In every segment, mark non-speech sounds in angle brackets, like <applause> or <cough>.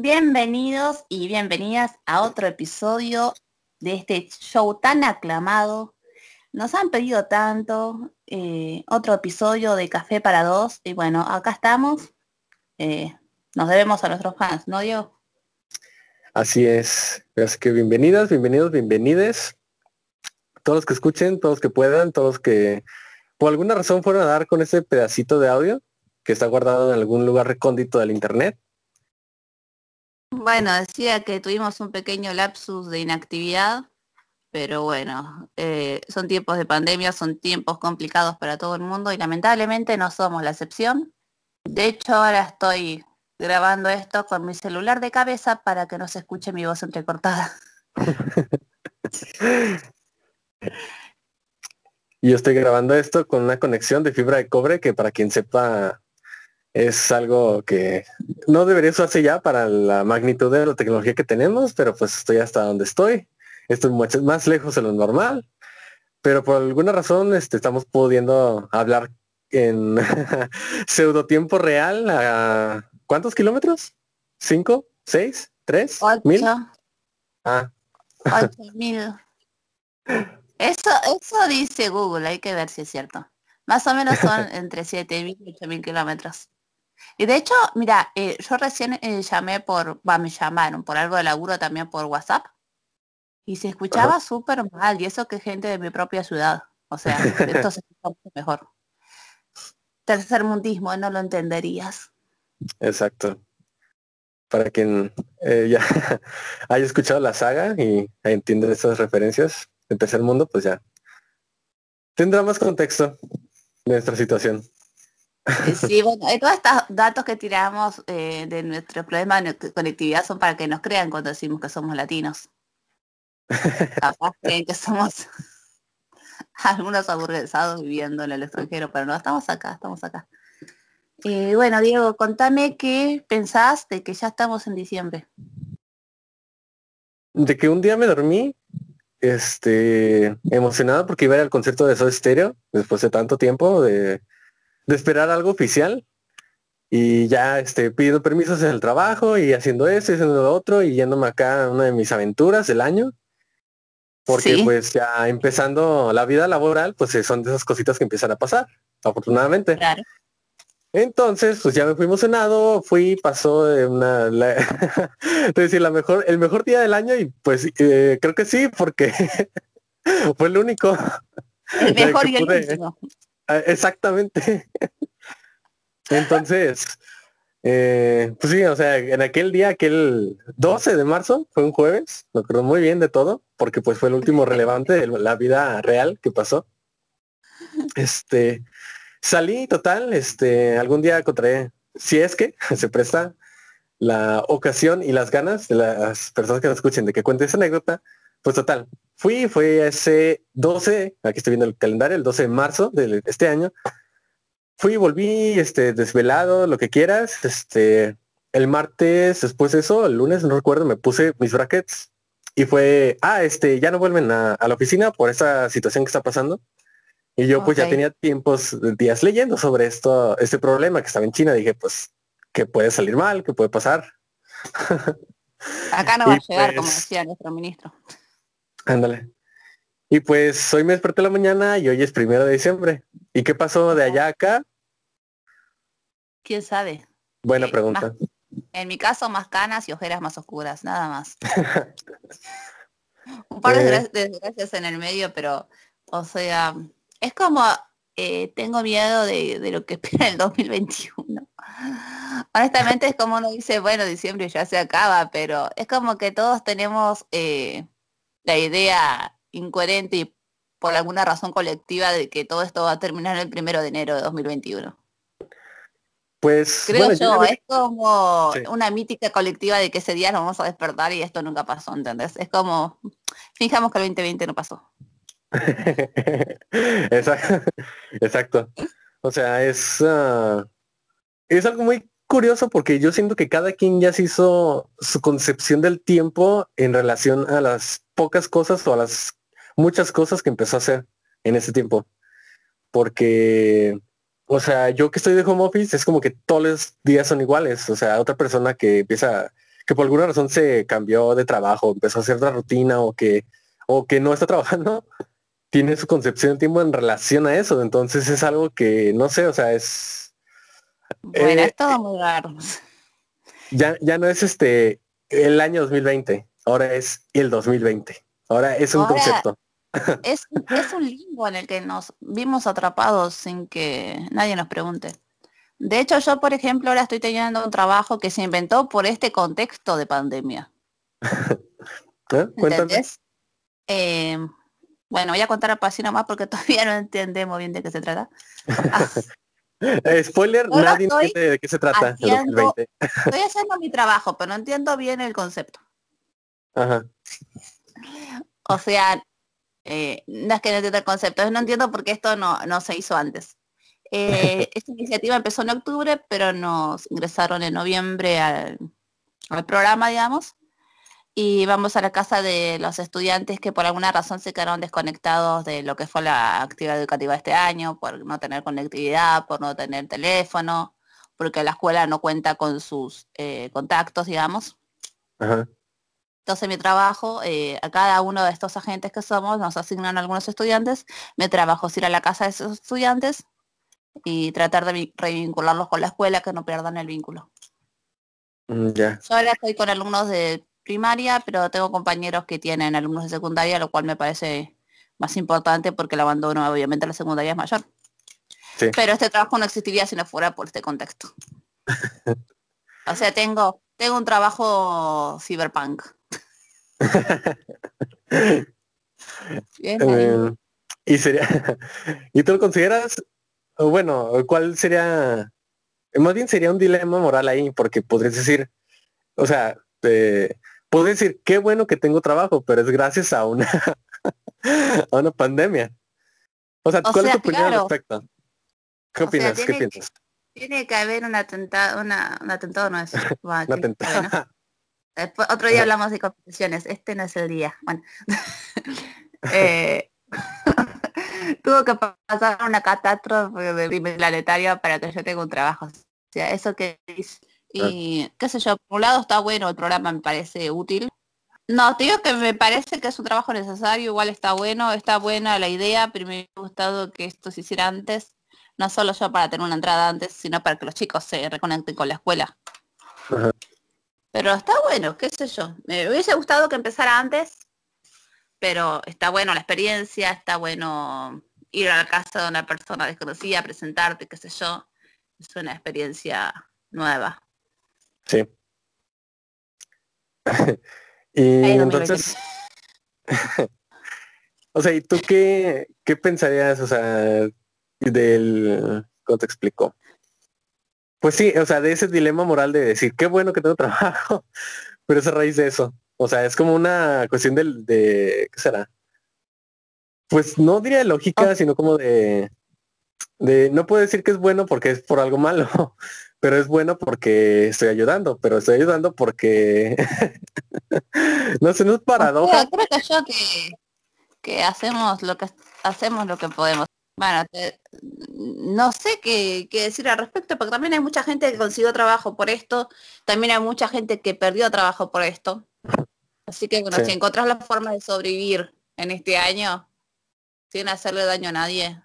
Bienvenidos y bienvenidas a otro episodio de este show tan aclamado. Nos han pedido tanto, eh, otro episodio de Café para Dos y bueno, acá estamos. Eh, nos debemos a nuestros fans, ¿no, Diego? Así es. Así que bienvenidas, bienvenidos, bienvenides. Todos los que escuchen, todos los que puedan, todos los que por alguna razón fueron a dar con ese pedacito de audio que está guardado en algún lugar recóndito del internet. Bueno, decía que tuvimos un pequeño lapsus de inactividad, pero bueno, eh, son tiempos de pandemia, son tiempos complicados para todo el mundo y lamentablemente no somos la excepción. De hecho, ahora estoy grabando esto con mi celular de cabeza para que no se escuche mi voz entrecortada. <laughs> yo estoy grabando esto con una conexión de fibra de cobre que para quien sepa es algo que no debería usarse ya para la magnitud de la tecnología que tenemos, pero pues estoy hasta donde estoy. Estoy mucho más lejos de lo normal, pero por alguna razón este, estamos pudiendo hablar en <laughs> pseudo tiempo real a ¿cuántos kilómetros? ¿Cinco? ¿Seis? ¿Tres? ¿Mil? Ah. <laughs> mil. Eso, eso dice Google, hay que ver si es cierto. Más o menos son <laughs> entre 7.000 y 8.000 kilómetros. Y de hecho, mira, eh, yo recién eh, llamé por, va, me llamaron por algo de laburo también por WhatsApp. Y se escuchaba súper mal, y eso que gente de mi propia ciudad. O sea, esto se escucha mucho mejor. Tercer mundismo, no lo entenderías. Exacto. Para quien eh, ya <laughs> haya escuchado la saga y entiende esas referencias de tercer mundo, pues ya tendrá más contexto de nuestra situación. Eh, sí, bueno, todos estos datos que tiramos eh, de nuestros problemas de conectividad son para que nos crean cuando decimos que somos latinos. Capaz que somos <laughs> algunos aburguesados viviendo en el extranjero, pero no, estamos acá, estamos acá. Y bueno, Diego, contame qué pensás de que ya estamos en diciembre. De que un día me dormí, este, emocionado porque iba a ir al concierto de Soda Stereo después de tanto tiempo de de esperar algo oficial y ya este, pidiendo permisos en el trabajo y haciendo eso y haciendo lo otro y yéndome acá a una de mis aventuras del año. Porque pues ya empezando la vida laboral, pues eh, son de esas cositas que empiezan a pasar, afortunadamente. Entonces, pues ya me fui emocionado, fui, pasó de una, la, <laughs> decir, la mejor, el mejor día del año y pues eh, creo que sí, porque <laughs> fue el único. El mejor y Ah, exactamente. <laughs> Entonces, eh, pues sí, o sea, en aquel día, aquel 12 de marzo, fue un jueves, me acuerdo muy bien de todo, porque pues fue el último relevante de la vida real que pasó. Este, salí total, este, algún día encontré, si es que <laughs> se presta la ocasión y las ganas de las personas que nos escuchen de que cuente esa anécdota, pues total, fui, fue ese 12, aquí estoy viendo el calendario, el 12 de marzo de este año. Fui, volví, este, desvelado, lo que quieras. Este, el martes, después de eso, el lunes, no recuerdo, me puse mis brackets y fue, ah, este, ya no vuelven a, la oficina por esa situación que está pasando. Y yo pues ya tenía tiempos, días leyendo sobre esto, este problema que estaba en China. Dije, pues, que puede salir mal, que puede pasar. <laughs> Acá no va a llegar, como pues decía nuestro ministro. Ándale. Y pues hoy me desperté la mañana y hoy es primero de diciembre. ¿Y qué pasó de allá a acá? ¿Quién sabe? Buena eh, pregunta. en mi caso, más canas y ojeras más oscuras, nada más. <laughs> Un par de eh. desgracias en el medio, pero, o sea, es como, eh, tengo miedo de, de, lo que <laughs> espera el 2021. Honestamente es como uno dice, bueno, diciembre ya se acaba, pero es como que todos tenemos la idea incoherente y por alguna razón colectiva de que todo esto va a terminar el primero de enero de 2021. Pues creo yo, es como una mítica colectiva de que ese día nos vamos a despertar y esto nunca pasó, ¿entendés? Es como, fijamos que el 2020 no pasó. <laughs> Exacto. O sea, es, ah, es algo muy curioso porque yo siento que cada quien ya se hizo su concepción del tiempo en relación a las pocas cosas o a las muchas cosas que empezó a hacer en ese tiempo. Porque, o sea, yo que estoy de home office es como que todos los días son iguales. O sea, otra persona que empieza, que por alguna razón se cambió de trabajo, empezó a hacer otra rutina o que, o que no está <laughs> trabajando, tiene su concepción de tiempo en relación a eso. Entonces es algo que, no sé, o sea, es... Bueno, es todo muy raro. Ya, ya no es este el año 2020, ahora es el 2020. Ahora es un concepto. Es, <laughs> es un limbo en el que nos vimos atrapados sin que nadie nos pregunte. De hecho, yo, por ejemplo, ahora estoy teniendo un trabajo que se inventó por este contexto de pandemia. <laughs> ¿Eh? Eh, bueno, voy a contar a así nomás porque <laughs> todavía no entendemos bien de qué se trata. Eh, spoiler, nadie entiende de qué se trata. estoy haciendo mi trabajo, pero no entiendo bien el concepto. Ajá. O sea, eh, no es que no entienda el concepto, no entiendo por qué esto no, no se hizo antes. Eh, <laughs> esta iniciativa empezó en octubre, pero nos ingresaron en noviembre al, programa, digamos, y vamos a la casa de los estudiantes que por alguna razón se quedaron desconectados de lo que fue la actividad educativa este año, por no tener conectividad, por no tener teléfono, porque la escuela no cuenta con sus eh, contactos, digamos. Entonces mi trabajo, eh, a cada uno de estos agentes que somos, nos asignan algunos estudiantes, mi trabajo es ir a la casa de esos estudiantes, y tratar de revincularlos con la escuela, que no pierdan el vínculo. Mm, ya. Yo ahora estoy con alumnos de primaria, pero tengo compañeros que tienen alumnos de secundaria, lo cual me parece más importante porque el abandono obviamente a la secundaria es mayor. Pero este trabajo no existiría si no fuera por este contexto. <laughs> o sea, tengo, tengo un trabajo cyberpunk. Eh, y sería, <laughs> ¿y tú lo consideras bueno, ¿cuál sería? Más bien sería un dilema moral ahí, porque podrías decir, o sea, eh, puedes decir, qué bueno que tengo trabajo, pero es gracias a una, <laughs> a una pandemia. O sea, ¿cuál es tu opinión al respecto? ¿Qué opinas? ¿Qué piensas? Tiene que haber un atentado, una, un atentado no es. <laughs> un atentado. Otro día hablamos de competiciones, este no es el día. Bueno. <laughs> eh, <laughs> tuvo que pasar una catástrofe planetaria para que yo tenga un trabajo. O sea, eso que dice. Y qué sé yo, por un lado está bueno, el programa me parece útil. No, te digo que me parece que es un trabajo necesario, igual está bueno, está buena la idea, pero me hubiera gustado que esto se hiciera antes, no solo yo para tener una entrada antes, sino para que los chicos se reconecten con la escuela. Pero está bueno, qué sé yo. Me hubiese gustado que empezara antes, pero está bueno la experiencia, está bueno ir a la casa de una persona desconocida, presentarte, qué sé yo. Es una experiencia nueva. Sí. <laughs> y entonces, <laughs> o sea, ¿y tú qué, qué pensarías, o sea, del, ¿cómo te explico? Pues sí, o sea, de ese dilema moral de decir, qué bueno que tengo <laughs> trabajo, pero es a raíz de eso. O sea, es como una cuestión del, de, ¿qué será? Pues no diría de lógica, sino como de, de, no puedo decir que es bueno porque es por algo malo, <laughs> pero es bueno porque estoy ayudando, pero estoy ayudando porque, <laughs> no sé, no es paradoja. creo que yo que, que hacemos lo que hacemos lo que podemos. Bueno, no sé qué, qué, decir al respecto, porque también hay mucha gente que consiguió trabajo por esto, también hay mucha gente que perdió trabajo por esto. Así que bueno, si encontrás la forma de sobrevivir en este año sin hacerle daño a nadie,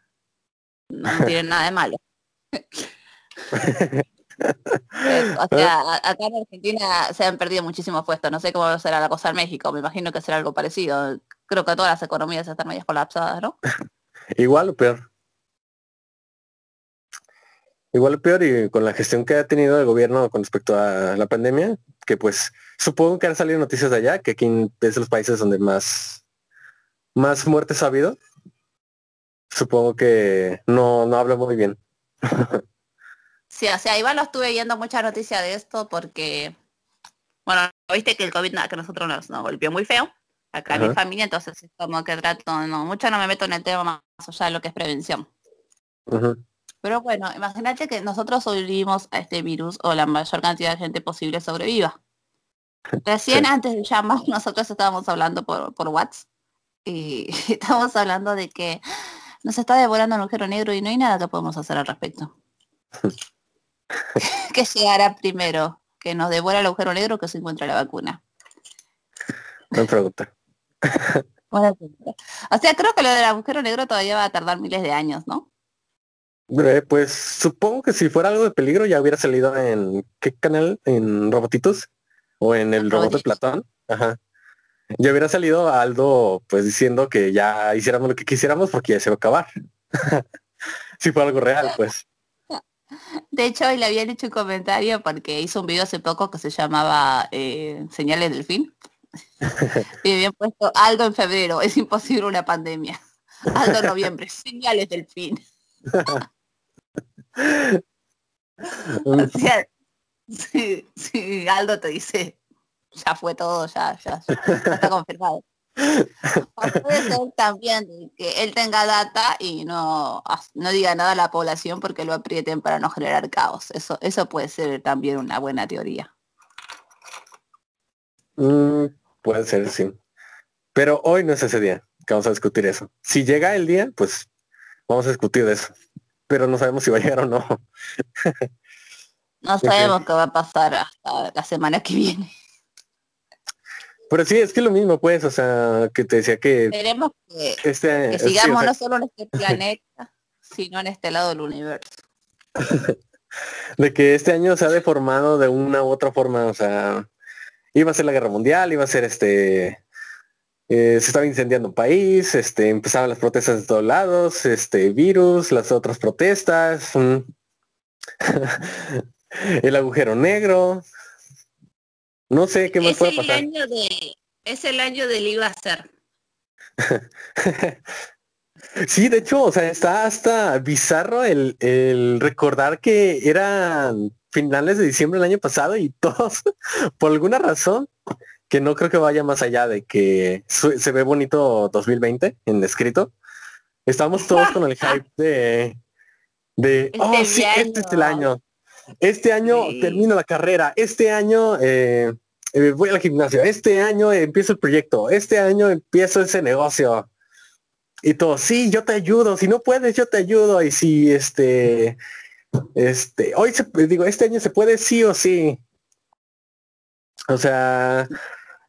no <laughs> tiene nada de malo. <laughs> Eh, o sea, acá en Argentina se han perdido muchísimos puestos. No sé cómo será la cosa en México. Me imagino que será algo parecido. Creo que todas las economías están medio colapsadas, ¿no? <laughs> Igual o peor. Igual o peor y con la gestión que ha tenido el gobierno con respecto a la pandemia, que pues supongo que han salido noticias de allá, que aquí es de los países donde más, más muertes ha habido. Supongo que no, no habla muy bien. <laughs> sí, o sea, igual lo estuve viendo mucha noticia de esto porque, bueno, viste que el COVID que nosotros nos, golpeó muy feo acá en mi familia, entonces es como que trato, no, mucho no me meto en el tema más allá de lo que es prevención. Pero bueno, imagínate que nosotros sobrevivimos a este virus o la mayor cantidad de gente posible sobreviva. <laughs> Recién antes de llamar <laughs> nosotros estábamos hablando por, por WhatsApp y <laughs> estábamos hablando de que nos está devorando un agujero negro y no hay nada que podemos hacer al respecto. ¿Qué llegará primero? que nos devora el agujero negro que se encuentra la vacuna? Buena pregunta. O sea, creo que lo del agujero negro todavía va a tardar miles de años, ¿no? Eh, pues supongo que si fuera algo de peligro ya hubiera salido en qué canal, en Robotitos o en el robot de Platón. Ajá. Ya hubiera salido Aldo pues diciendo que ya hiciéramos lo que quisiéramos porque ya se va a acabar. <laughs> si fue algo real, pues. <laughs> De hecho, hoy le habían hecho un comentario porque hizo un video hace poco que se llamaba eh, Señales del Fin. Y habían puesto Aldo en febrero, es imposible una pandemia. Aldo en noviembre, <laughs> señales del fin. <laughs> o sea, si, Aldo te dice, ya fue todo, ya, ya, está confirmado. puede ser también que él tenga data y no, no diga nada a la población porque lo aprieten para no generar caos. Eso, eso puede ser también una buena teoría. Mm, puede ser, sí. Pero hoy no es ese día que vamos a discutir eso. Si llega el día, pues vamos a discutir de eso pero no sabemos si va a llegar o no. <laughs> no sabemos qué va a pasar hasta la semana que viene. Pero sí, es que lo mismo, pues, o sea, que te decía que... Esperemos que, este, sigamos no solo en este planeta, <laughs> sino en este lado del universo. <laughs> de que este año se ha deformado de una u otra forma, o sea, iba a ser la guerra mundial, iba a ser este eh, se estaba incendiando un país, este, empezaban las protestas de todos lados, este virus, las otras protestas, <laughs> el agujero negro. No sé qué más puede pasar. es el año del iba a ser. <laughs> sí, de hecho, o sea, está hasta bizarro el, el recordar que eran finales de diciembre del año pasado y <laughs> todos, por alguna razón, que no creo que vaya más allá de que se ve bonito 2020 en escrito. Estamos todos con el hype de, de <laughs> este oh sí, este es el año. Este año termino la carrera. Este año eh, eh, voy al gimnasio. Este año empiezo el proyecto. Este año empiezo ese negocio. Y todo, sí, yo te ayudo. Si no puedes, yo te ayudo. Y si este, este, hoy se, digo, este año se puede sí o sí. O sea,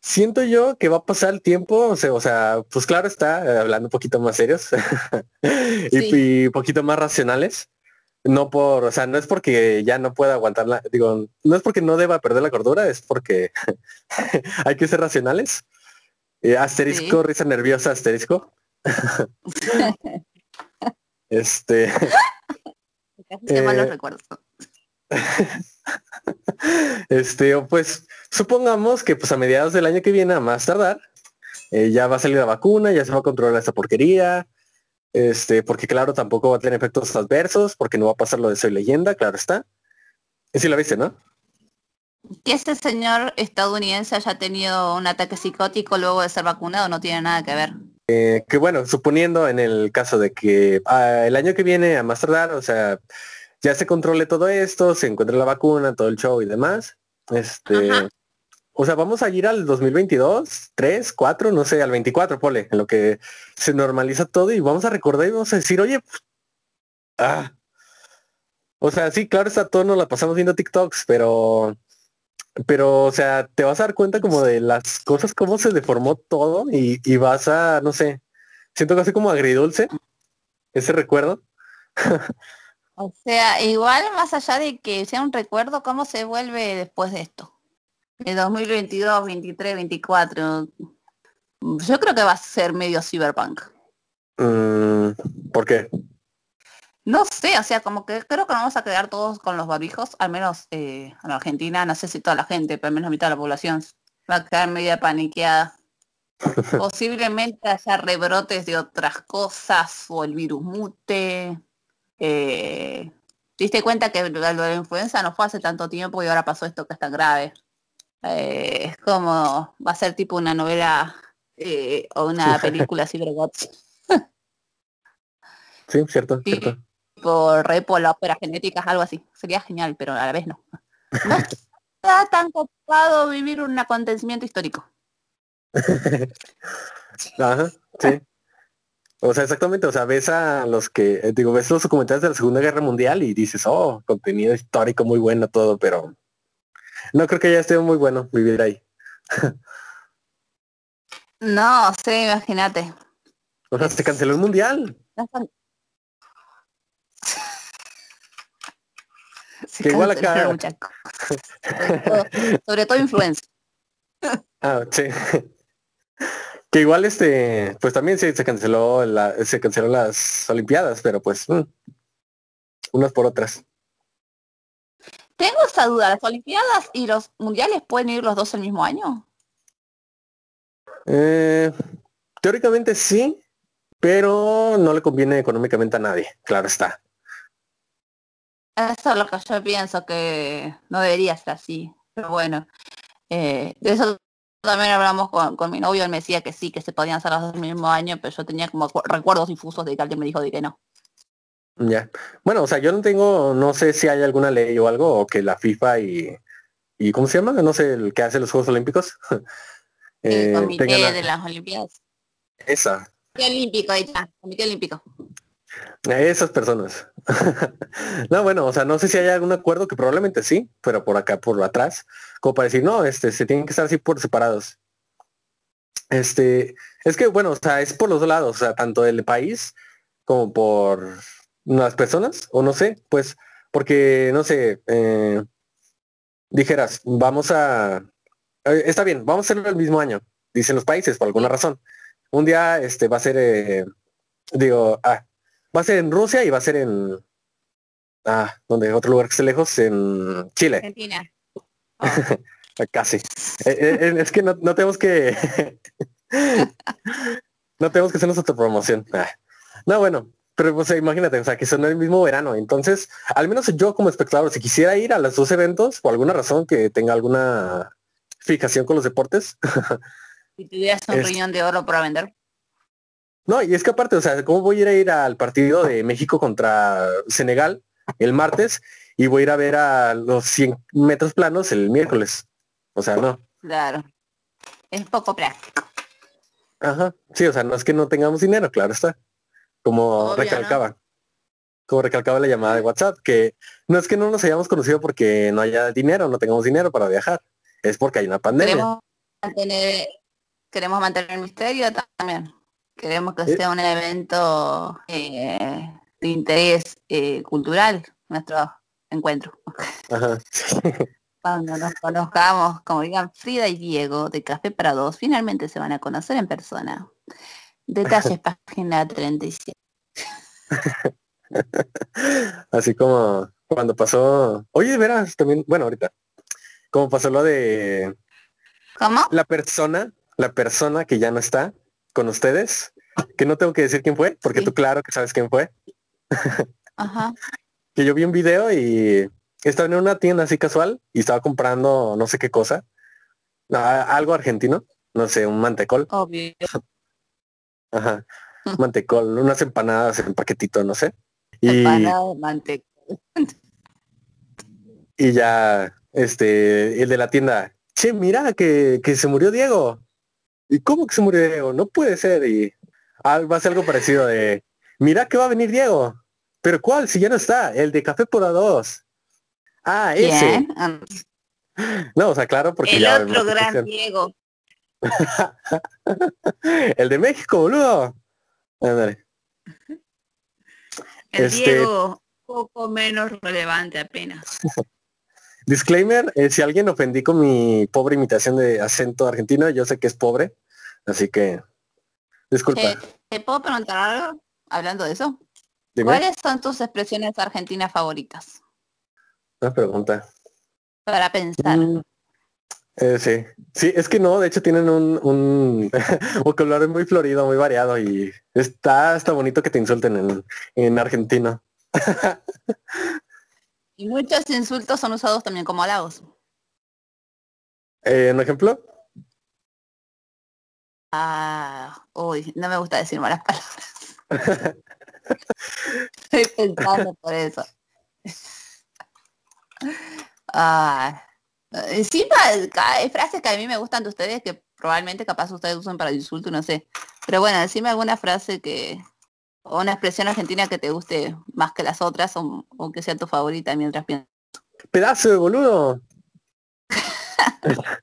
siento yo que va a pasar el tiempo, o sea, o sea pues claro está, hablando un poquito más serios <laughs> y, un poquito más racionales. No por, o sea, no es porque ya no pueda aguantarla, digo, no es porque no deba perder la cordura, es porque <laughs> hay que ser racionales. Eh, asterisco, risa nerviosa, asterisco. <laughs> este. Eh, <laughs> este, pues supongamos que pues a mediados del año que viene, a más tardar, eh, ya va a salir la vacuna, ya se va a controlar esta porquería, este, porque claro, tampoco va a tener efectos adversos, porque no va a pasar lo de Soy Leyenda, claro está. Y si la viste, ¿no? Que este señor estadounidense haya tenido un ataque psicótico luego de ser vacunado no tiene nada que ver. Eh, que bueno, suponiendo en el caso de que ah, el año que viene, a más tardar, o sea, ya se controle todo esto, se encuentre la vacuna, todo el show y demás. Este, o sea, vamos a ir al 2022, 3, 4, no sé, al 24, pole, en lo que se normaliza todo y vamos a recordar y vamos a decir, oye, ah. O sea, sí, claro, está todo, nos la pasamos viendo TikToks, pero, pero, o sea, te vas a dar cuenta como de las cosas, cómo se deformó todo y, y vas a, no sé, siento casi como agridulce ese recuerdo. <laughs> O sea, igual más allá de que sea un recuerdo, ¿cómo se vuelve después de esto? De 2022, 23, 24. Yo creo que va a ser medio cyberpunk. Mm, ¿Por qué? No sé, o sea, como que creo que vamos a quedar todos con los barbijos, al menos eh, en Argentina, no sé si toda la gente, pero al menos mitad de la población va a quedar media paniqueada. <laughs> Posiblemente haya rebrotes de otras cosas o el virus mute. Eh, diste cuenta que lo de la influenza no fue hace tanto tiempo y ahora pasó esto que es tan grave. Eh, es como, va a ser tipo una novela eh, o una <laughs> película Cyberbots. sí, cierto, <laughs> cierto. Por repo, la ópera genética, algo así. Sería genial, pero a la vez no. <laughs> No está tan copado vivir un acontecimiento histórico. <laughs> Ajá, sí. O sea, exactamente, o sea, ves a los que, eh, digo, ves los documentales de la Segunda Guerra Mundial y dices, oh, contenido histórico muy bueno todo, pero no creo que haya sido muy bueno vivir ahí. <laughs> No, sí, imagínate. O sea, se canceló el mundial. Que igual <laughs> acá. <laughs> Sobre todo, influencia. Ah, sí. Que igual este, pues también se, se canceló la, se canceló las Olimpiadas, pero pues mm, unas por otras. Tengo esta duda, ¿las Olimpiadas y los mundiales pueden ir los dos el mismo año? Eh, teóricamente sí, pero no le conviene económicamente a nadie, claro está. Eso es lo que yo pienso, que no debería ser así. Pero bueno, eh, de eso también hablamos con, mi novio, él me decía que sí, que se podían hacer los dos el mismo año, pero yo tenía como recuerdos difusos de que alguien me dijo de que no. Ya. Bueno, o sea, yo no tengo, no sé si hay alguna ley o algo, o que la FIFA y, y ¿cómo se llama? No sé, el que hace los Juegos Olímpicos. <laughs> el eh, comité de las Olimpiadas. Esa. Comité Olímpico, ahí está, Comité Olímpico. Esas personas. <laughs> no, bueno, o sea, no sé si hay algún acuerdo que probablemente sí, pero por acá, por atrás, como para decir, no, este, se tienen que estar así por separados. Este, es que, bueno, o sea, es por los dos lados, o sea, tanto del país como por las personas, o no sé, pues, porque, no sé, eh, dijeras, vamos a, eh, está bien, vamos a hacerlo el mismo año, dicen los países, por alguna razón. Un día, este, va a ser, eh, digo, ah, Va a ser en Rusia y va a ser en... Ah, donde otro lugar que esté lejos, en Chile. Argentina. <laughs> Casi. Eh, eh, es que no, tenemos que... no tenemos que <laughs> hacernos otra promoción. Ah. No, bueno, pero pues imagínate, o sea, que son el mismo verano. Entonces, al menos yo como espectador, si quisiera ir a los dos eventos, por alguna razón que tenga alguna fijación con los deportes. <laughs> si tuvieras un riñón de oro para vender. No, y es que aparte, o sea, ¿cómo voy a ir a ir al partido de México contra Senegal el martes y voy a ir a ver a los 100 metros planos el miércoles? O sea, no. Claro. Es poco práctico. Ajá. Sí, o sea, no es que no tengamos dinero, claro está. Como recalcaba. Como recalcaba la llamada de WhatsApp, que no es que no nos hayamos conocido porque no haya dinero, no tengamos dinero para viajar. Es porque hay una pandemia. Queremos mantener, queremos mantener el misterio también. Queremos que eh. sea un evento eh, de interés eh, cultural, nuestro encuentro. <laughs> Cuando nos conozcamos, como digan Frida y Diego de Café para Dos, finalmente se van a conocer en persona. Detalles, <laughs> página 37. <laughs> Así como cuando pasó, oye, verás, también, bueno, ahorita, como pasó lo de... ¿Cómo? La persona, la persona que ya no está, con ustedes, que no tengo que decir quién fue, porque tú claro que sabes quién fue. Ajá. <laughs> que yo vi un video y estaba en una tienda así casual y estaba comprando no sé qué cosa. algo argentino, no sé, un mantecol. Obvio. <laughs> Ajá. <laughs> mantecol, unas empanadas en paquetito, no sé. Y, mantecol. y ya, este, el de la tienda, che, mira que, que se murió Diego. ¿Y cómo que se murió Diego? No puede ser. Y ah, va a ser algo parecido de, mira que va a venir Diego. ¿Pero cuál? Si ya no está. El de Café por a dos. Ah, ese. <laughs> No, o sea, claro, porque el otro gran Diego. <laughs> el de México, boludo. El este Diego poco menos relevante apenas. <laughs> Disclaimer, eh, si alguien ofendí con mi pobre imitación de acento argentino, yo sé que es pobre, así que disculpa. ¿Te puedo preguntar algo hablando de eso? ¿Cuáles son tus expresiones argentinas favoritas? Una pregunta. Para pensar. Mm, eh, sí, sí, es que no, de hecho tienen un, un <laughs> vocabulario muy florido, muy variado y está, está bonito que te insulten en, en argentino. <laughs> Y muchos insultos son usados también como halagos. Eh, ¿Un ejemplo? Ah, uy, no me gusta decir malas <laughs> palabras. <laughs> Estoy pensando por eso. Ah, encima hay frases que a mí me gustan de ustedes que probablemente capaz ustedes usan para insulto, no sé. Pero bueno, decime alguna frase que, o una expresión argentina que te guste más que las otras o, que sea tu favorita mientras piensas. Pedazo de boludo. <laughs>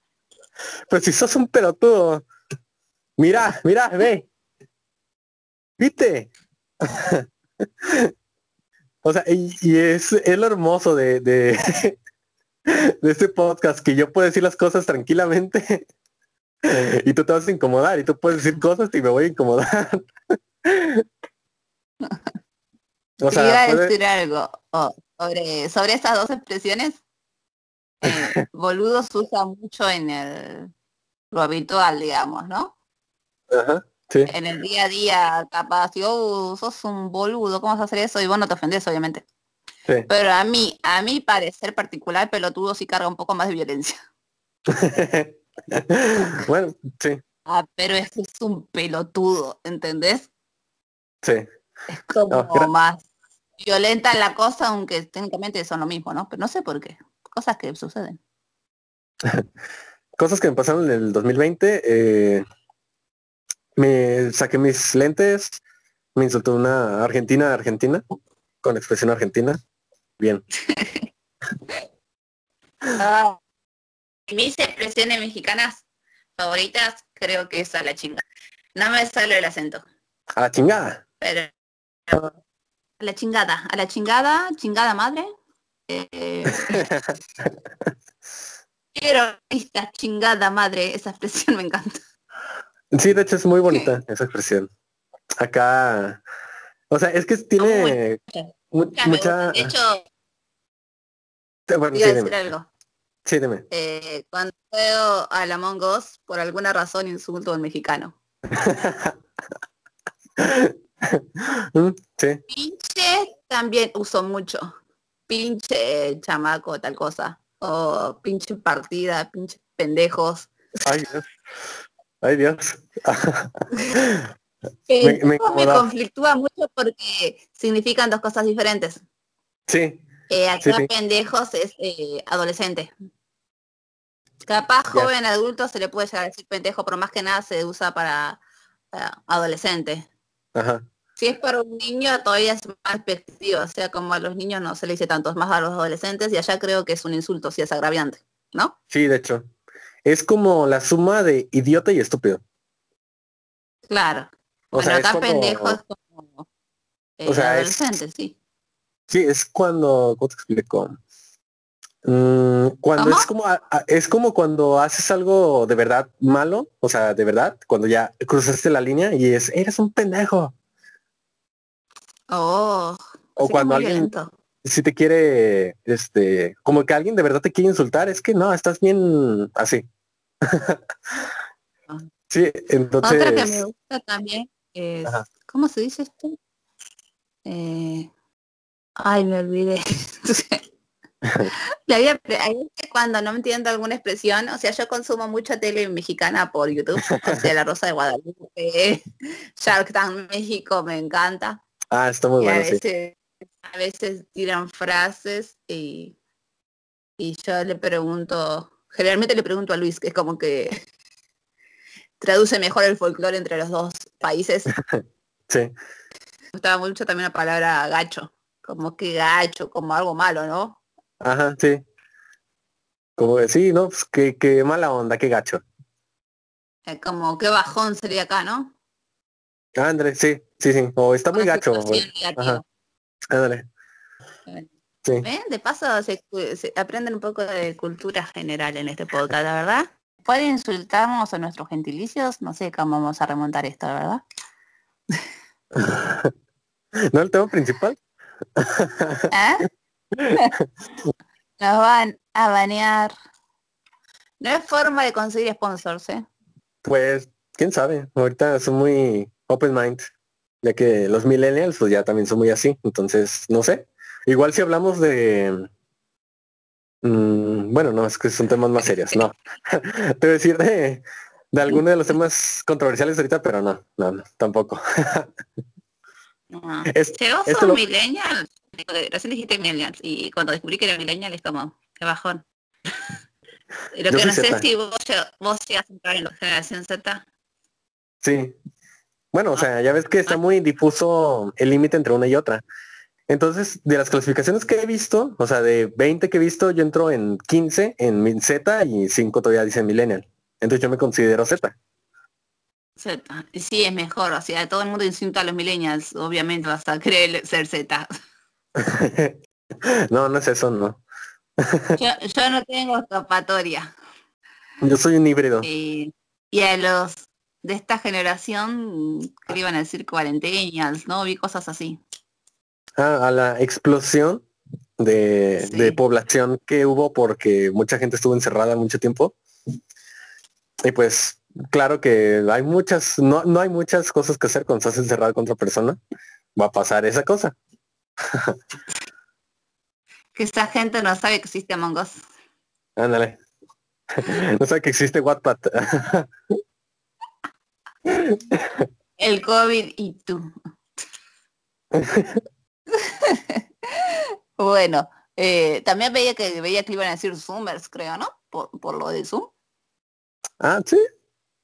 pues si sos un pelotudo. Mira, mira, ve. ¿Viste? <laughs> o sea, y, es, es, lo hermoso de, de, <laughs> de este podcast, que yo puedo decir las cosas tranquilamente <laughs> y tú te vas a incomodar y tú puedes decir cosas y me voy a incomodar. o sea, iba a decir algo sobre, sobre estas dos expresiones. Eh, boludo se usa mucho en el lo habitual, digamos, ¿no? Ajá, sí. En el día a día, capaz, yo oh, sos un boludo, ¿cómo vas a hacer eso? Y vos no te ofendés, obviamente. Sí. Pero a mí, a mí parecer particular, pelotudo sí carga un poco más de violencia. <laughs> bueno, sí. Ah, pero es es un pelotudo, ¿entendés? Sí. Es como más violenta la cosa, aunque técnicamente son lo mismo, ¿no? Pero no sé por qué. Cosas que suceden. <laughs> Cosas que me pasaron en el 2020. Eh, me saqué mis lentes, me insultó una argentina argentina, con expresión argentina. Bien. <laughs> ah, mis expresiones mexicanas favoritas creo que es a la chingada. No me sale el acento. A la chingada. Pero a la chingada, a la chingada, chingada madre. <laughs> Eh, quiero esta chingada madre, esa expresión me encanta. Sí, de hecho es muy bonita esa expresión. Acá, o sea, es que tiene mucha... De hecho, bueno, sí, decir algo. Sí, dime. Eh, cuando veo a la Us, por alguna razón insulto al mexicano. <laughs> Mm, sí. Pinche también uso mucho. Pinche chamaco, tal cosa. O pinche partida, pinche pendejos. Ay Dios. Ay Dios. <laughs> me, me, conflictúa mucho porque significan dos cosas diferentes. Sí. Eh, acá pendejos es eh, adolescente. Capaz joven adulto se le puede llegar a decir pendejo, pero más que nada se usa para, adolescente. Ajá. Si es para un niño todavía es más despectivo, o sea, como a los niños no se le dice tanto, es más a los adolescentes y allá creo que es un insulto, si es agraviante, ¿no? Sí, de hecho. Es como la suma de idiota y estúpido. Claro. O sea, acá pendejo es como eh, adolescente, sí. Sí, es cuando, ¿cómo te explico? Mm, cuando es como es como cuando haces algo de verdad malo, o sea, de verdad, cuando ya cruzaste la línea y es eres un pendejo. Oh. O cuando alguien si te quiere, este, como que alguien de verdad te quiere insultar, es que no, estás bien así. Ah. sí, entonces. Otra que me gusta también es, ¿cómo se dice esto? Eh, Ay, me olvidé. <laughs> cuando no entiendo alguna expresión, o sea, yo consumo mucha tele mexicana por YouTube, o sea, La Rosa de Guadalupe, <laughs> Shark Tank México, me encanta. Ah, está muy bueno. A veces, a veces tiran frases y, y yo le pregunto, generalmente le pregunto a Luis, que es como que <laughs> traduce mejor el folclore entre los dos países. <laughs> sí. Me gustaba mucho también la palabra gacho como que gacho, como algo malo, ¿no? Ajá, sí. Como que sí, ¿no? Pues qué, mala onda, qué gacho. como qué bajón sería acá, ¿no? André, sí, sí, sí. O está muy gacho. Ajá. Ándale. Sí. De paso se, aprenden un poco de cultura general en este podcast, la verdad. Puede insultarnos a nuestros gentilicios, no sé cómo vamos a remontar esto, ¿verdad? <laughs> ¿No el tema principal? ¿Eh? <laughs> Nos van a banear. No es forma de conseguir sponsors, ¿eh? Pues, quién sabe. Ahorita son muy open mind. Ya que los millennials pues ya también son muy así. Entonces, no sé. Igual si hablamos de... Mm, bueno, no, es que son temas más serios, no. <laughs> Te voy a decir de, de alguno de los temas controversiales ahorita, pero no, no, no tampoco. No. <laughs> Es, son millennials. Recién dijiste millennials y cuando descubrí que era millennial es como, qué bajón. <laughs> Lo que no sé si vos, vos llegas a entrar en la generación Z. Sí. Bueno, o sea, ya ves que está muy difuso el límite entre una y otra. Entonces, de las clasificaciones que he visto, o sea, de 20 que he visto, yo entro en 15 en Z y 5 todavía dicen millennial. Entonces yo me considero Z. Z. Sí, es mejor. O sea, todo el mundo insulta a los millennials. Obviamente vas a creer ser Z. <laughs> no, no es eso, no. yo, no tengo escapatoria. Yo soy un híbrido. y a los de esta generación que iban a decir ¿no? Vi cosas así. Ah, a la explosión de, de, población que hubo porque mucha gente estuvo encerrada mucho tiempo. Y pues claro que hay muchas, no, no hay muchas cosas que hacer cuando estás encerrado con otra persona. Va a pasar esa cosa. <laughs> que esa gente no sabe que existe Among Us. Ándale. <laughs> no sabe que existe Wattpad. <laughs> El COVID y tú. bueno, eh, también veía que veía que iban a decir Zoomers, creo, ¿no? Por, por lo de Zoom. Ah, sí.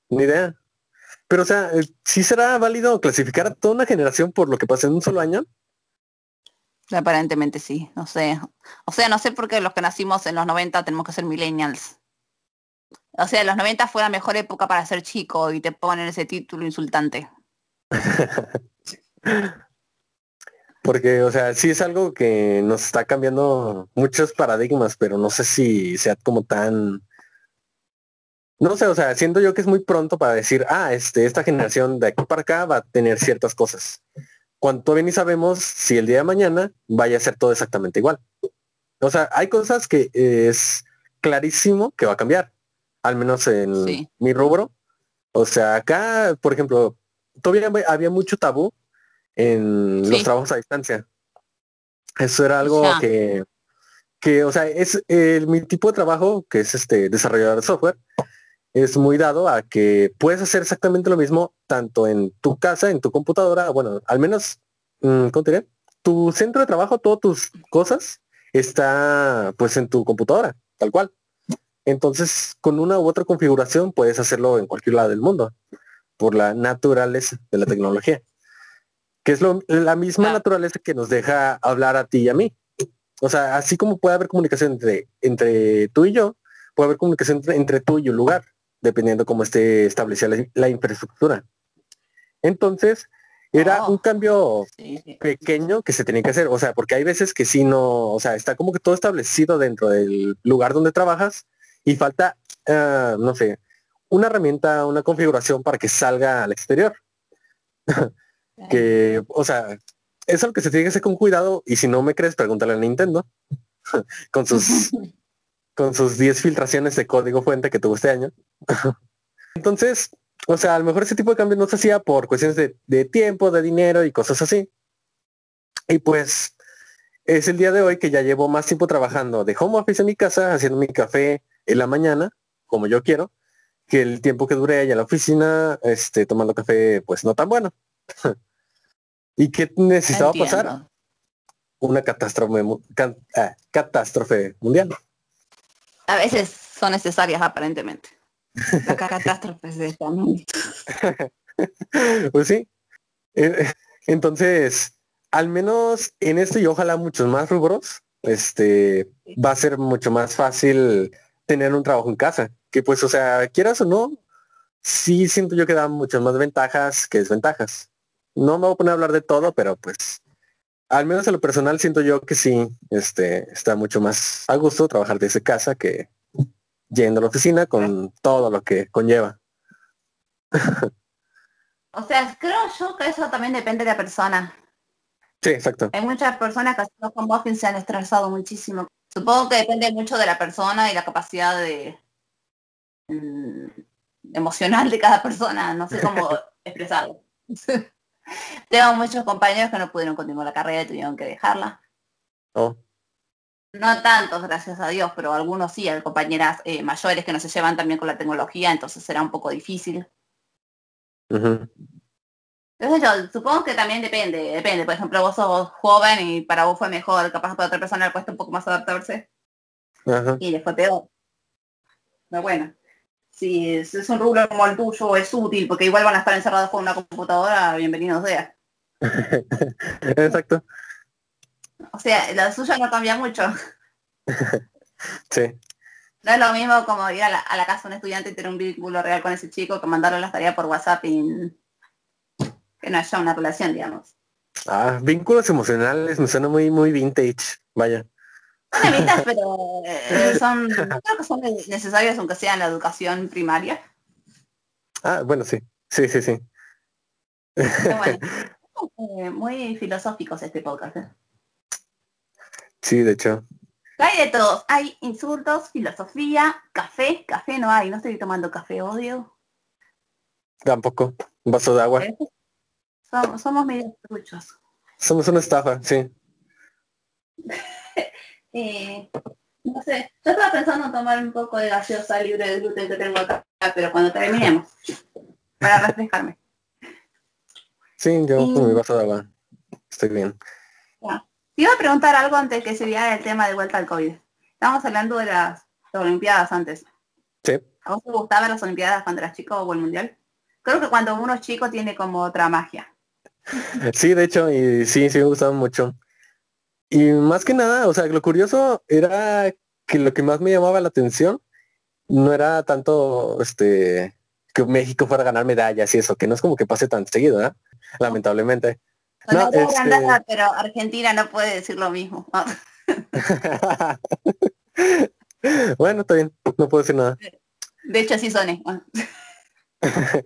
Ni idea. Pero, o sea, eh, ¿sí será válido clasificar a toda una generación por lo que pasa en un solo año? Aparentemente sí, no sé. O sea, no sé por qué los que nacimos en los 90 tenemos que ser millennials. O sea, los 90 fue la mejor época para ser chico y te ponen ese título insultante. <laughs> Porque, o sea, sí es algo que nos está cambiando muchos paradigmas, pero no sé si sea como tan no sé, o sea, siento yo que es muy pronto para decir, ah, este, esta generación de aquí para acá va a tener ciertas cosas. Cuando todavía ni sabemos si el día de mañana vaya a ser todo exactamente igual. O sea, hay cosas que es clarísimo que va a cambiar, al menos en mi rubro. O sea, acá, por ejemplo, todavía había mucho tabú en los trabajos a distancia. Eso era algo que, que, o sea, es mi tipo de trabajo, que es este desarrollador de software, es muy dado a que puedes hacer exactamente lo mismo tanto en tu casa, en tu computadora, bueno, al menos, mm, ¿cómo te diré? Tu centro de trabajo, todas tus cosas, está pues en tu computadora, tal cual. Entonces, con una u otra configuración puedes hacerlo en cualquier lado del mundo, por la naturaleza de la tecnología, que es lo, la misma naturaleza que nos deja hablar a ti y a mí. O sea, así como puede haber comunicación entre, entre tú y yo, puede haber comunicación entre tú y un lugar dependiendo cómo esté establecida la, infraestructura. Entonces, era oh. un cambio pequeño que se tenía que hacer, o sea, porque hay veces que sí no, o sea, está como que todo establecido dentro del lugar donde trabajas y falta, ah, no sé, una herramienta, una configuración para que salga al exterior. que, o sea, es algo que se tiene que hacer con cuidado y si no me crees, pregúntale a Nintendo <laughs> con sus con sus 10 filtraciones de código fuente que tuvo este año. <laughs> Entonces, o sea, a lo mejor ese tipo de cambio no se hacía por cuestiones de, tiempo, de dinero y cosas así. Y pues es el día de hoy que ya llevo más tiempo trabajando de home office en mi casa, haciendo mi café en la mañana, como yo quiero, que el tiempo que duré allá en la oficina, este, tomando café, pues no tan bueno. <laughs> ¿Y qué necesitaba pasar? Una catástrofe, ah, catástrofe mundial a veces son necesarias aparentemente. Las <laughs> catástrofes de <laughs> Pues sí. Eh, entonces, al menos en esto y ojalá muchos más rubros, este, va a ser mucho más fácil tener un trabajo en casa. Que pues, o sea, quieras o no, sí siento yo que da muchas más ventajas que desventajas. No me voy a poner a hablar de todo, pero pues al menos en lo personal siento yo que sí, este, está mucho más a gusto trabajar desde casa que yendo a la oficina con todo lo que conlleva. o sea, creo yo que eso también depende de la persona. Sí, exacto. Hay muchas personas que haciendo con office se han estresado muchísimo. Supongo que depende mucho de la persona y la capacidad de mm, emocional de cada persona. No sé cómo <laughs> expresarlo. <laughs> Tengo muchos compañeros que no pudieron continuar la carrera y tuvieron que dejarla. Oh. No tantos, gracias a Dios, pero algunos sí, hay compañeras eh, mayores que no se llevan también con la tecnología, entonces será un poco difícil. Entonces yo supongo que también depende, depende. Por ejemplo, vos sos joven y para vos fue mejor, capaz para otra persona le cuesta un poco más adaptarse. Y le fue peor. Pero bueno si es, un rubro como el tuyo es útil, porque igual van a estar encerrados con una computadora, bienvenido sea. <laughs> Exacto. O sea, la suya no cambia mucho. <laughs> sí. No es lo mismo como ir a la, a la, casa de un estudiante y tener un vínculo real con ese chico que mandarle las tareas por WhatsApp y que no haya una relación, digamos. Ah, vínculos emocionales me suena muy, muy vintage, vaya. Son <laughs> vintage, pero eh, son, creo que son necesarios aunque sea en la educación primaria. Ah, bueno, sí, sí, sí, sí. <laughs> Eh, muy filosóficos este podcast. ¿eh? Sí, de hecho. Hay de todos. Hay insultos, filosofía, café. Café no hay. No estoy tomando café, odio. Tampoco. Un vaso de agua. Somos, somos medio truchos. Somos una estafa, sí. <laughs> eh, no sé. Yo estaba pensando en tomar un poco de gaseosa libre de gluten que tengo acá, pero cuando terminemos. Para refrescarme. Sí, yo con mi vaso de agua. Estoy bien. Te iba a preguntar algo antes que sería el tema de vuelta al COVID. Estábamos hablando de las Olimpiadas antes. Sí. ¿A vos te gustaban las Olimpiadas cuando eras chico o el Mundial? Creo que cuando uno es chico tiene como otra magia. Sí, de hecho, y sí, sí me gustaban mucho. Y más que nada, o sea, lo curioso era que lo que más me llamaba la atención no era tanto este que México fuera a ganar medallas y eso, que no es como que pase tan seguido, ¿eh? Lamentablemente. No, este pero Argentina no puede decir lo mismo. <laughs> <laughs> bueno, está bien, no puedo decir nada. De hecho, sí son. <laughs>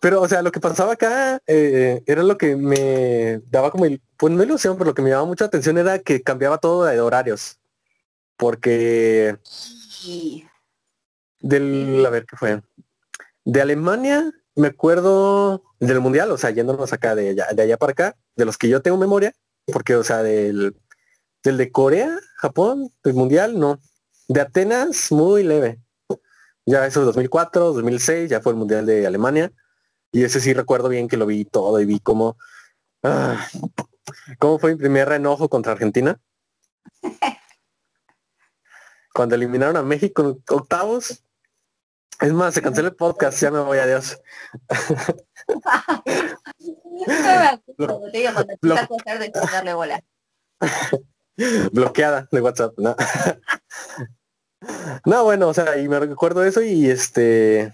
pero, o sea, lo que pasaba acá eh, era lo que me daba como, pues no ilusión, pero lo que me llamaba mucha atención era que cambiaba todo de horarios. Porque... Del, a ver, ¿qué fue? De Alemania me acuerdo del mundial, o sea, yéndonos acá de allá, de allá para acá, de los que yo tengo memoria, porque, o sea, del, del de Corea, Japón, del mundial, no. De Atenas, muy leve. Ya eso 2004, 2006, ya fue el mundial de Alemania. Y ese sí recuerdo bien que lo vi todo y vi cómo, ah, cómo fue mi primer enojo contra Argentina. Cuando eliminaron a México en octavos, es más, se cancela el podcast, ya me voy, adiós. Bloqueada de WhatsApp, ¿no? no, bueno, o sea, y me recuerdo eso y este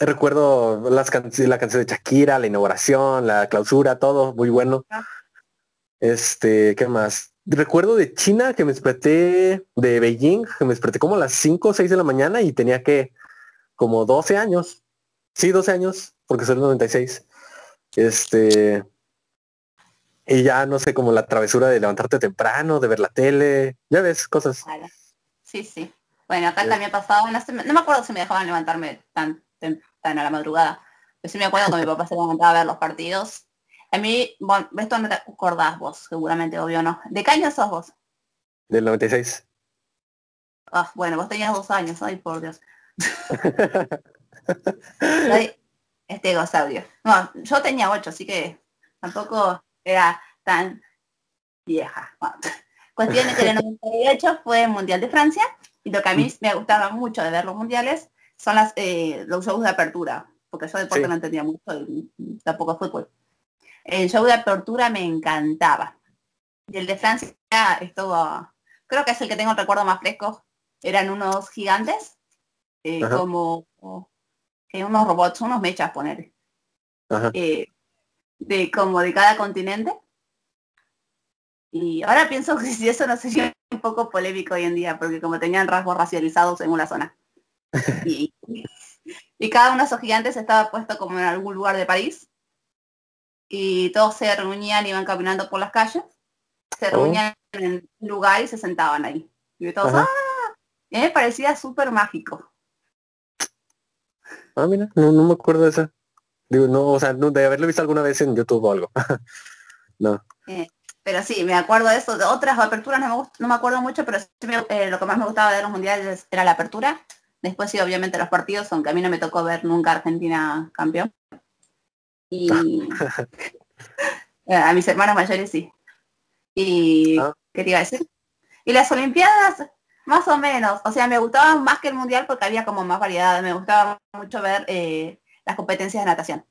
recuerdo las la canción de Shakira, la inauguración, la clausura, todo muy bueno. Ah. Este, ¿qué más? Recuerdo de China que me desperté de Beijing, que me desperté como a las 5 o 6 de la mañana y tenía que como 12 años. Sí, 12 años, porque soy el 96. Este. Y ya no sé, como la travesura de levantarte temprano, de ver la tele, ya ves, cosas. Sí, sí. Bueno, acá también pasaba, no, no, me acuerdo si me dejaban levantarme tan, tan a la madrugada. Pero sí me acuerdo que mi papá se levantaba a ver los partidos. A mí, bueno, esto no te acordás vos, seguramente, obvio no. ¿De qué año sos vos? Del 96. Ah, bueno, vos tenías dos años, ay por Dios <laughs> este gosaurio. No, yo tenía ocho, así que tampoco era tan vieja. cuestión es que el 98 fue el Mundial de Francia y lo que a mí me gustaba mucho de ver los mundiales son las, eh, los shows de apertura, porque yo deporte no entendía mucho y tampoco fútbol. El show de apertura me encantaba. Y el de Francia estuvo, creo que es el que tengo el recuerdo más fresco. Eran unos gigantes eh, como que unos robots, unos mechas poner, eh, de como de cada continente. Y ahora pienso que si eso no sería un poco polémico hoy en día, porque como tenían rasgos racializados en una zona. Y, cada uno de esos gigantes estaba puesto como en algún lugar de París. Y todos se reunían, iban caminando por las calles, se oh. reunían en un lugar y se sentaban ahí. Y todos, ¡ah! me parecía súper mágico. Ah, mira, no, no me acuerdo de esa. Digo, no, o sea, de haberlo visto alguna vez en YouTube o algo. <laughs> no. Eh, pero sí, me acuerdo de eso. De otras aperturas no me, no me acuerdo mucho, pero eh, lo que más me gustaba de los mundiales era la apertura. Después sí, obviamente los partidos, aunque a mí no me tocó ver nunca Argentina campeón. Y <laughs> a mis hermanos mayores sí. Y ah. ¿qué te iba a decir? Y las Olimpiadas, más o menos, o sea, me gustaba más que el mundial porque había como más variedad. Me gustaba mucho ver eh, las competencias de natación.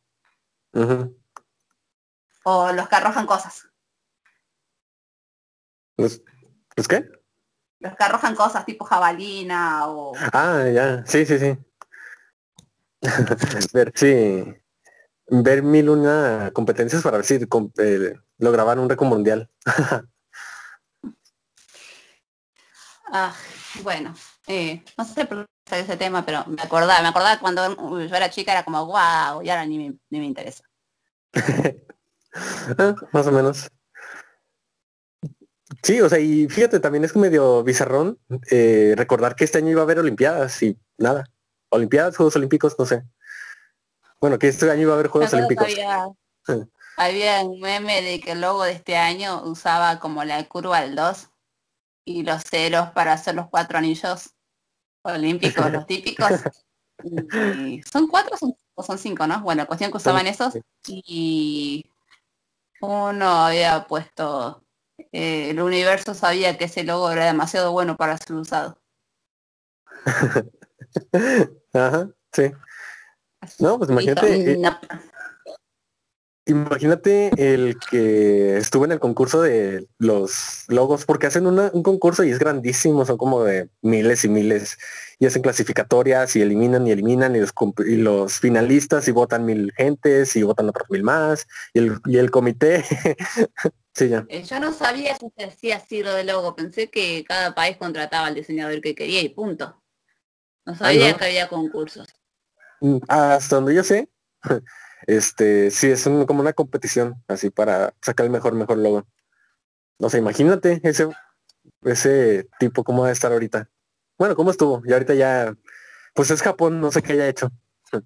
O los que arrojan cosas. ¿Los, ¿Los qué? Los que arrojan cosas tipo jabalina o... Ah, ya, sí, sí, sí. <laughs> ver, sí. Ver mil una competencias para ver si eh, lograban un récord mundial. <laughs> ah, bueno, eh, no sé por qué ese tema, pero me acordaba, me acordaba cuando yo era chica, era como wow, y ahora ni me, ni me interesa. <laughs> Ah, más o menos. Sí, o sea, y fíjate, también es medio bizarrón eh, recordar que este año iba a haber Olimpiadas y nada. Olimpiadas, Juegos Olímpicos, no sé. Bueno, que este año iba a haber Juegos Olímpicos. Había, un meme de que el logo de este año usaba como la curva del 2 y los ceros para hacer los cuatro anillos olímpicos, los típicos. <laughs> son cuatro o son cinco, ¿no? Bueno, cuestión que usaban esos y uno había puesto eh, el universo sabía que ese logo era demasiado bueno para ser usado. <laughs> Ajá, sí. No, pues imagínate. Eh, imagínate el que estuvo en el concurso de los logos, porque hacen un concurso y es grandísimo, son como de miles y miles, y hacen clasificatorias y eliminan y eliminan, y los, y los finalistas y votan mil gentes y votan otros mil más, y el, y el comité <laughs> Eh, yo no sabía si se hacía así lo de logo, pensé que cada país contrataba al diseñador que quería y punto. No sabía que había concursos. Mm, hasta donde yo sé, <laughs> este sí es como una competición así para sacar el mejor mejor logo. No sé, imagínate ese ese tipo cómo va a estar ahorita. Bueno, ¿cómo estuvo? Y ahorita ya pues es Japón, no sé qué haya hecho. <laughs>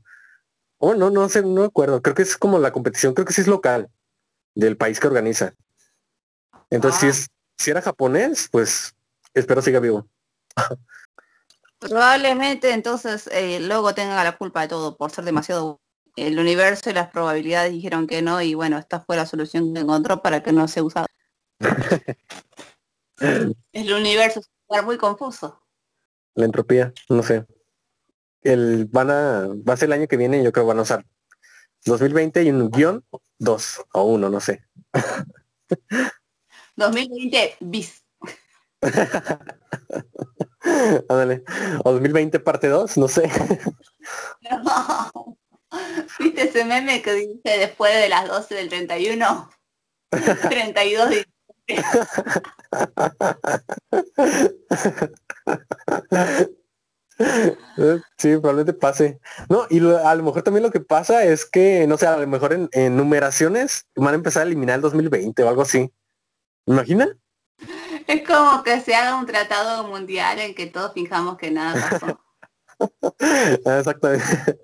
Oh, no, no sé, no me acuerdo. Creo que es como la competición, creo que sí es local del país que organiza. Entonces, si, ah. es, si era japonés, pues espero siga vivo. Probablemente entonces eh, luego tenga la culpa de todo por ser demasiado el universo y las probabilidades dijeron que no y bueno, esta fue la solución que encontró para que no se usara. <laughs> el universo es muy confuso. La entropía, no sé. El van a va a ser el año que viene, yo creo que van a usar 2020 y un guion, dos o uno, no sé. <laughs> 2020 bis. <laughs> Ándale. O 2020 parte 2, no sé. <laughs> ¿Viste ese meme que dice después de las 12 del 31? 32 <laughs> de Sí, probablemente pase. No, y a lo mejor también lo que pasa es que, no sé, a lo mejor en, en numeraciones van a empezar a eliminar el 2020 o algo así. ¿Imagina? Es como que se haga un tratado mundial en que todos fijamos que nada pasó. <laughs> Exactamente.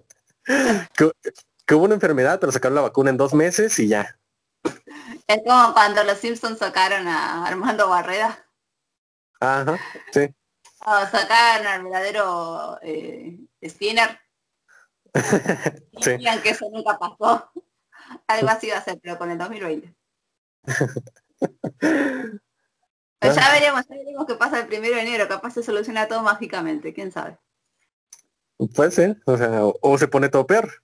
que, hubo una enfermedad, pero sacaron la vacuna en dos meses y ya. Es como cuando los Simpsons sacaron a Armando Barrera. Ajá, sí. O sacaron al verdadero eh, Skinner. <laughs> sí. Y que eso nunca pasó. Algo así va a ser, pero con el 2020. <laughs> <laughs> Ya veremos, ya veremos qué pasa el primero de enero, capaz se soluciona todo mágicamente, quién sabe. Puede ser, o sea, o, se pone todo peor.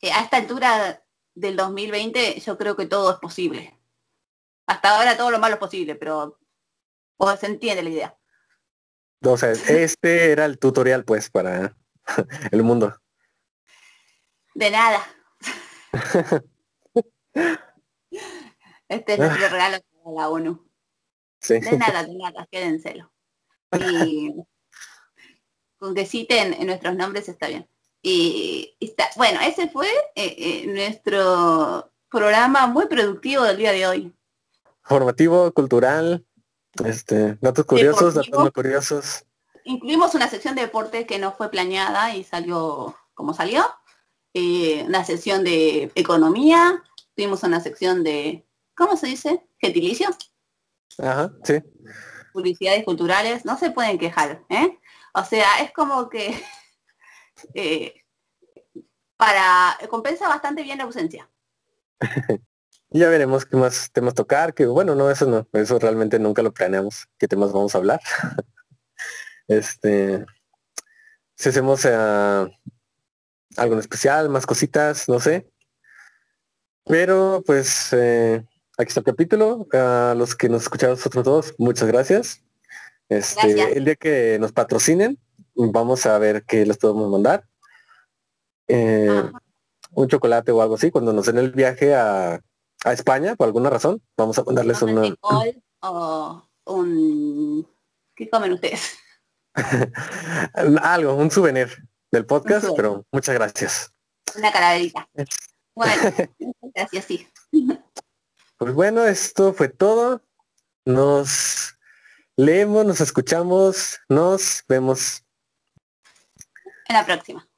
Eh, a esta altura del 2020 yo creo que todo es posible. Hasta ahora todo lo malo es posible, pero o se entiende la idea. O sea, este <laughs> era el tutorial pues para <laughs> el mundo. De nada. Este es nuestro ah. regalo de la ONU. <laughs> De nada, de nada, quédenselo. Y <laughs> con que citen nuestros nombres está bien. Y, está, bueno, ese fue eh, eh, nuestro programa muy productivo del día de hoy. Formativo, cultural, este, datos curiosos, datos no curiosos. Incluimos una sección de deporte que no fue planeada y salió como salió. Eh, una sección de economía, tuvimos una sección de ¿cómo se dice? Gentilicios. Ajá, sí. Publicidades culturales, no se pueden quejar, ¿eh? O sea, es como que <laughs> eh, para compensa bastante bien la ausencia. <laughs> ya veremos qué más temas tocar, que bueno, no, eso no, eso realmente nunca lo planeamos, qué temas vamos a hablar. <laughs> este, si hacemos uh, algo en especial, más cositas, no sé. Pero pues eh, aquí está el capítulo. A los que nos escucharon nosotros todos, muchas gracias. Este, Gracias. el día que nos patrocinen, vamos a ver qué les podemos mandar. Eh, un chocolate o algo así, cuando nos den el viaje a, a España, por alguna razón, vamos a mandarles Un una, mantecol o un... ¿Qué comen ustedes? <laughs> algo, un souvenir del podcast, souvenir. pero muchas gracias. Una calaverita. Bueno, <laughs> gracias, sí. Pues bueno, esto fue todo. Nos leemos, nos escuchamos, nos vemos. En la próxima.